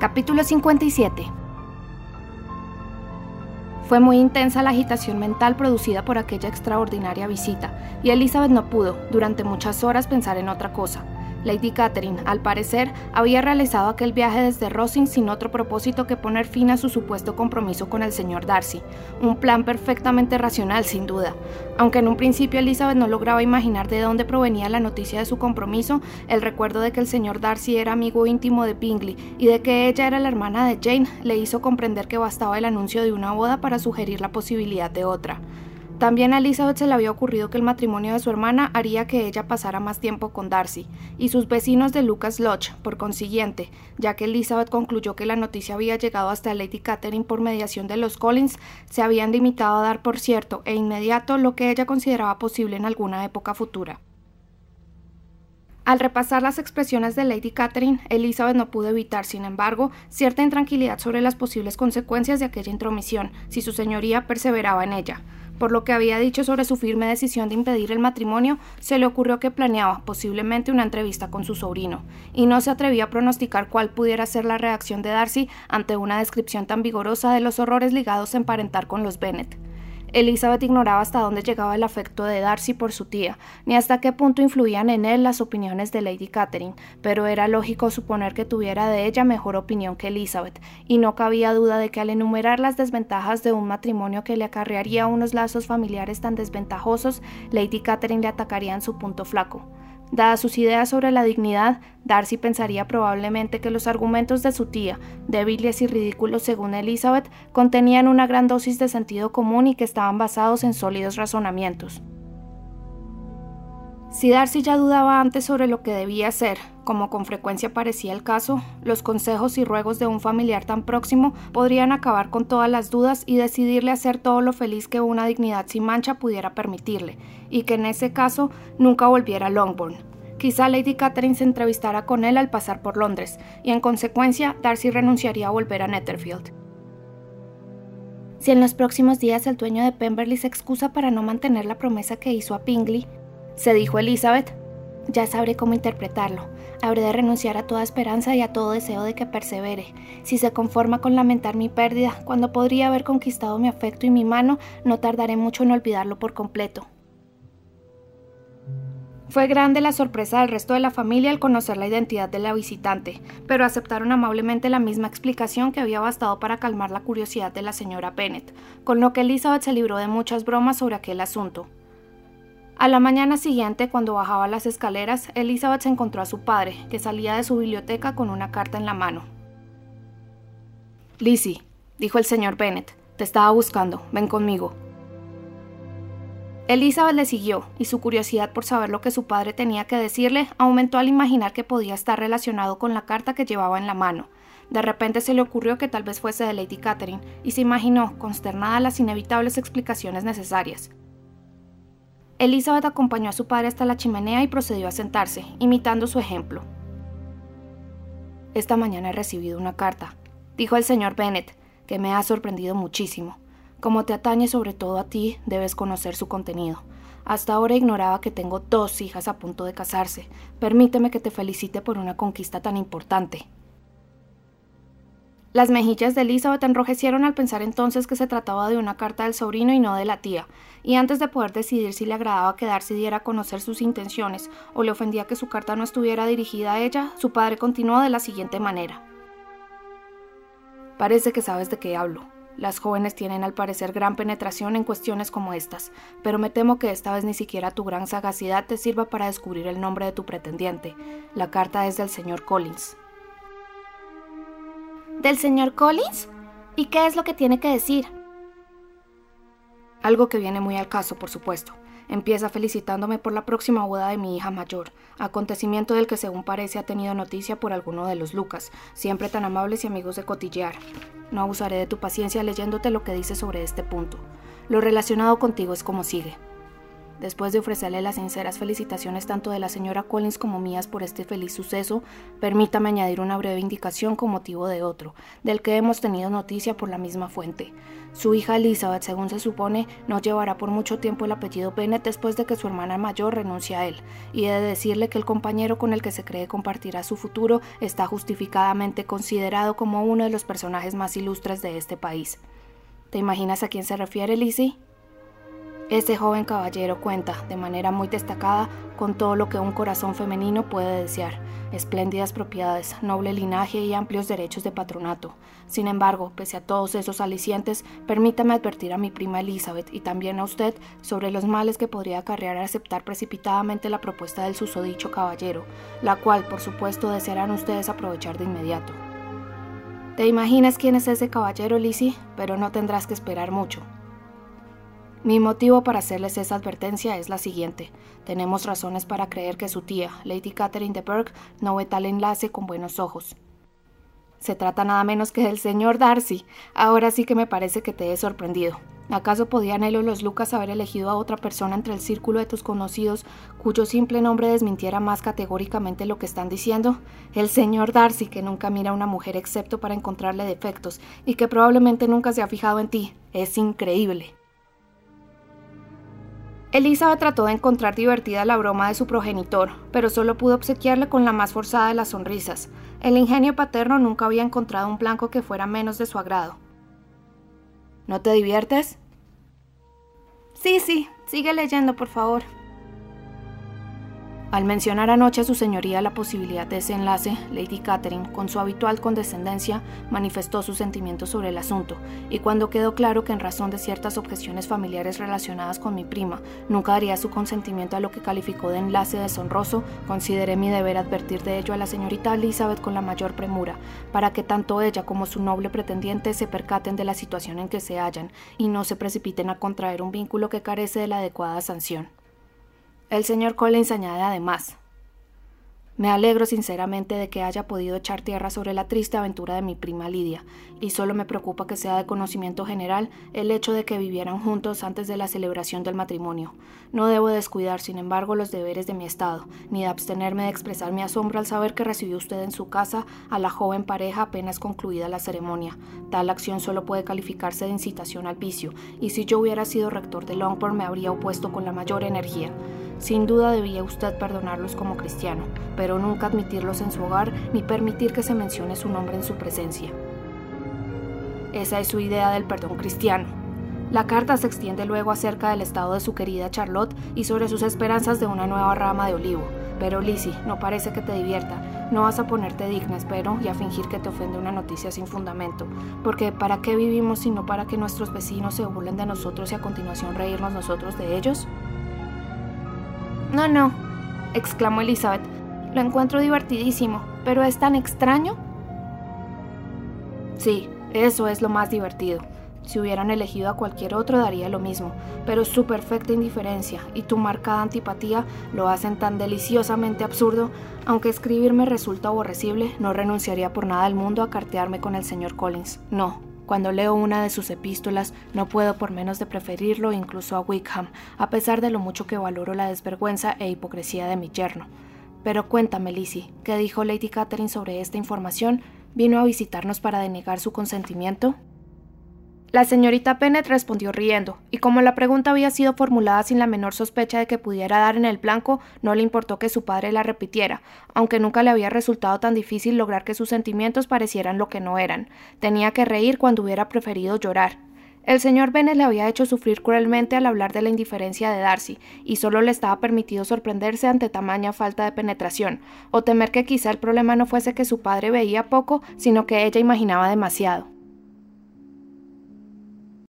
Capítulo 57 Fue muy intensa la agitación mental producida por aquella extraordinaria visita, y Elizabeth no pudo, durante muchas horas, pensar en otra cosa. Lady Catherine, al parecer, había realizado aquel viaje desde Rosing sin otro propósito que poner fin a su supuesto compromiso con el señor Darcy, un plan perfectamente racional, sin duda. Aunque en un principio Elizabeth no lograba imaginar de dónde provenía la noticia de su compromiso, el recuerdo de que el señor Darcy era amigo íntimo de Bingley y de que ella era la hermana de Jane le hizo comprender que bastaba el anuncio de una boda para sugerir la posibilidad de otra. También a Elizabeth se le había ocurrido que el matrimonio de su hermana haría que ella pasara más tiempo con Darcy y sus vecinos de Lucas Lodge, por consiguiente, ya que Elizabeth concluyó que la noticia había llegado hasta Lady Catherine por mediación de los Collins, se habían limitado a dar por cierto e inmediato lo que ella consideraba posible en alguna época futura. Al repasar las expresiones de Lady Catherine, Elizabeth no pudo evitar, sin embargo, cierta intranquilidad sobre las posibles consecuencias de aquella intromisión, si su señoría perseveraba en ella. Por lo que había dicho sobre su firme decisión de impedir el matrimonio, se le ocurrió que planeaba posiblemente una entrevista con su sobrino, y no se atrevía a pronosticar cuál pudiera ser la reacción de Darcy ante una descripción tan vigorosa de los horrores ligados a emparentar con los Bennet. Elizabeth ignoraba hasta dónde llegaba el afecto de Darcy por su tía, ni hasta qué punto influían en él las opiniones de Lady Catherine, pero era lógico suponer que tuviera de ella mejor opinión que Elizabeth, y no cabía duda de que al enumerar las desventajas de un matrimonio que le acarrearía unos lazos familiares tan desventajosos, Lady Catherine le atacaría en su punto flaco. Dadas sus ideas sobre la dignidad, Darcy pensaría probablemente que los argumentos de su tía, débiles y ridículos según Elizabeth, contenían una gran dosis de sentido común y que estaban basados en sólidos razonamientos. Si Darcy ya dudaba antes sobre lo que debía hacer, como con frecuencia parecía el caso, los consejos y ruegos de un familiar tan próximo podrían acabar con todas las dudas y decidirle hacer todo lo feliz que una dignidad sin mancha pudiera permitirle, y que en ese caso nunca volviera a Longbourn. Quizá Lady Catherine se entrevistara con él al pasar por Londres, y en consecuencia Darcy renunciaría a volver a Netherfield. Si en los próximos días el dueño de Pemberley se excusa para no mantener la promesa que hizo a Pingley, se dijo Elizabeth. Ya sabré cómo interpretarlo. Habré de renunciar a toda esperanza y a todo deseo de que persevere. Si se conforma con lamentar mi pérdida, cuando podría haber conquistado mi afecto y mi mano, no tardaré mucho en olvidarlo por completo. Fue grande la sorpresa del resto de la familia al conocer la identidad de la visitante, pero aceptaron amablemente la misma explicación que había bastado para calmar la curiosidad de la señora Bennet, con lo que Elizabeth se libró de muchas bromas sobre aquel asunto. A la mañana siguiente, cuando bajaba las escaleras, Elizabeth se encontró a su padre, que salía de su biblioteca con una carta en la mano. Lizzie, dijo el señor Bennet, te estaba buscando, ven conmigo. Elizabeth le siguió, y su curiosidad por saber lo que su padre tenía que decirle aumentó al imaginar que podía estar relacionado con la carta que llevaba en la mano. De repente se le ocurrió que tal vez fuese de Lady Catherine, y se imaginó, consternada, las inevitables explicaciones necesarias. Elizabeth acompañó a su padre hasta la chimenea y procedió a sentarse, imitando su ejemplo. Esta mañana he recibido una carta, dijo el señor Bennet, que me ha sorprendido muchísimo. Como te atañe sobre todo a ti, debes conocer su contenido. Hasta ahora ignoraba que tengo dos hijas a punto de casarse. Permíteme que te felicite por una conquista tan importante. Las mejillas de Elizabeth enrojecieron al pensar entonces que se trataba de una carta del sobrino y no de la tía, y antes de poder decidir si le agradaba quedarse diera a conocer sus intenciones o le ofendía que su carta no estuviera dirigida a ella, su padre continuó de la siguiente manera. Parece que sabes de qué hablo. Las jóvenes tienen al parecer gran penetración en cuestiones como estas, pero me temo que esta vez ni siquiera tu gran sagacidad te sirva para descubrir el nombre de tu pretendiente. La carta es del señor Collins. ¿Del señor Collins? ¿Y qué es lo que tiene que decir? Algo que viene muy al caso, por supuesto. Empieza felicitándome por la próxima boda de mi hija mayor, acontecimiento del que según parece ha tenido noticia por alguno de los Lucas, siempre tan amables y amigos de cotillear. No abusaré de tu paciencia leyéndote lo que dice sobre este punto. Lo relacionado contigo es como sigue. Después de ofrecerle las sinceras felicitaciones tanto de la señora Collins como mías por este feliz suceso, permítame añadir una breve indicación con motivo de otro, del que hemos tenido noticia por la misma fuente. Su hija Elizabeth, según se supone, no llevará por mucho tiempo el apellido Bennett después de que su hermana mayor renuncie a él, y he de decirle que el compañero con el que se cree compartirá su futuro está justificadamente considerado como uno de los personajes más ilustres de este país. ¿Te imaginas a quién se refiere, Lizzie? Ese joven caballero cuenta, de manera muy destacada, con todo lo que un corazón femenino puede desear, espléndidas propiedades, noble linaje y amplios derechos de patronato. Sin embargo, pese a todos esos alicientes, permítame advertir a mi prima Elizabeth y también a usted sobre los males que podría acarrear aceptar precipitadamente la propuesta del susodicho caballero, la cual, por supuesto, desearán ustedes aprovechar de inmediato. ¿Te imaginas quién es ese caballero, Lizzie? Pero no tendrás que esperar mucho. Mi motivo para hacerles esa advertencia es la siguiente. Tenemos razones para creer que su tía, Lady Catherine de Burgh, no ve tal enlace con buenos ojos. Se trata nada menos que del señor Darcy. Ahora sí que me parece que te he sorprendido. ¿Acaso podían él o los Lucas haber elegido a otra persona entre el círculo de tus conocidos cuyo simple nombre desmintiera más categóricamente lo que están diciendo? El señor Darcy, que nunca mira a una mujer excepto para encontrarle defectos y que probablemente nunca se ha fijado en ti. Es increíble. Elizabeth trató de encontrar divertida la broma de su progenitor, pero solo pudo obsequiarle con la más forzada de las sonrisas. El ingenio paterno nunca había encontrado un blanco que fuera menos de su agrado. ¿No te diviertes? Sí, sí, sigue leyendo, por favor. Al mencionar anoche a su señoría la posibilidad de ese enlace, Lady Catherine, con su habitual condescendencia, manifestó sus sentimientos sobre el asunto, y cuando quedó claro que en razón de ciertas objeciones familiares relacionadas con mi prima, nunca daría su consentimiento a lo que calificó de enlace deshonroso, consideré mi deber advertir de ello a la señorita Elizabeth con la mayor premura, para que tanto ella como su noble pretendiente se percaten de la situación en que se hallan, y no se precipiten a contraer un vínculo que carece de la adecuada sanción. El señor Collins añade además, me alegro sinceramente de que haya podido echar tierra sobre la triste aventura de mi prima Lidia, y solo me preocupa que sea de conocimiento general el hecho de que vivieran juntos antes de la celebración del matrimonio. No debo descuidar, sin embargo, los deberes de mi estado, ni de abstenerme de expresar mi asombro al saber que recibió usted en su casa a la joven pareja apenas concluida la ceremonia. Tal acción solo puede calificarse de incitación al vicio, y si yo hubiera sido rector de Longbourn me habría opuesto con la mayor energía. Sin duda debía usted perdonarlos como cristiano, pero nunca admitirlos en su hogar ni permitir que se mencione su nombre en su presencia. Esa es su idea del perdón cristiano. La carta se extiende luego acerca del estado de su querida Charlotte y sobre sus esperanzas de una nueva rama de olivo. Pero Lizzie, no parece que te divierta. No vas a ponerte digna, espero, y a fingir que te ofende una noticia sin fundamento. Porque ¿para qué vivimos sino para que nuestros vecinos se burlen de nosotros y a continuación reírnos nosotros de ellos? No, no, exclamó Elizabeth. Lo encuentro divertidísimo, pero es tan extraño. Sí, eso es lo más divertido. Si hubieran elegido a cualquier otro daría lo mismo, pero su perfecta indiferencia y tu marcada antipatía lo hacen tan deliciosamente absurdo, aunque escribirme resulta aborrecible, no renunciaría por nada al mundo a cartearme con el señor Collins. No, cuando leo una de sus epístolas, no puedo por menos de preferirlo incluso a Wickham, a pesar de lo mucho que valoro la desvergüenza e hipocresía de mi yerno. Pero cuéntame, Lizzie, ¿qué dijo Lady Catherine sobre esta información? ¿Vino a visitarnos para denegar su consentimiento? La señorita Pennett respondió riendo, y como la pregunta había sido formulada sin la menor sospecha de que pudiera dar en el blanco, no le importó que su padre la repitiera, aunque nunca le había resultado tan difícil lograr que sus sentimientos parecieran lo que no eran. Tenía que reír cuando hubiera preferido llorar. El señor Bennet le había hecho sufrir cruelmente al hablar de la indiferencia de Darcy, y solo le estaba permitido sorprenderse ante tamaña falta de penetración, o temer que quizá el problema no fuese que su padre veía poco, sino que ella imaginaba demasiado.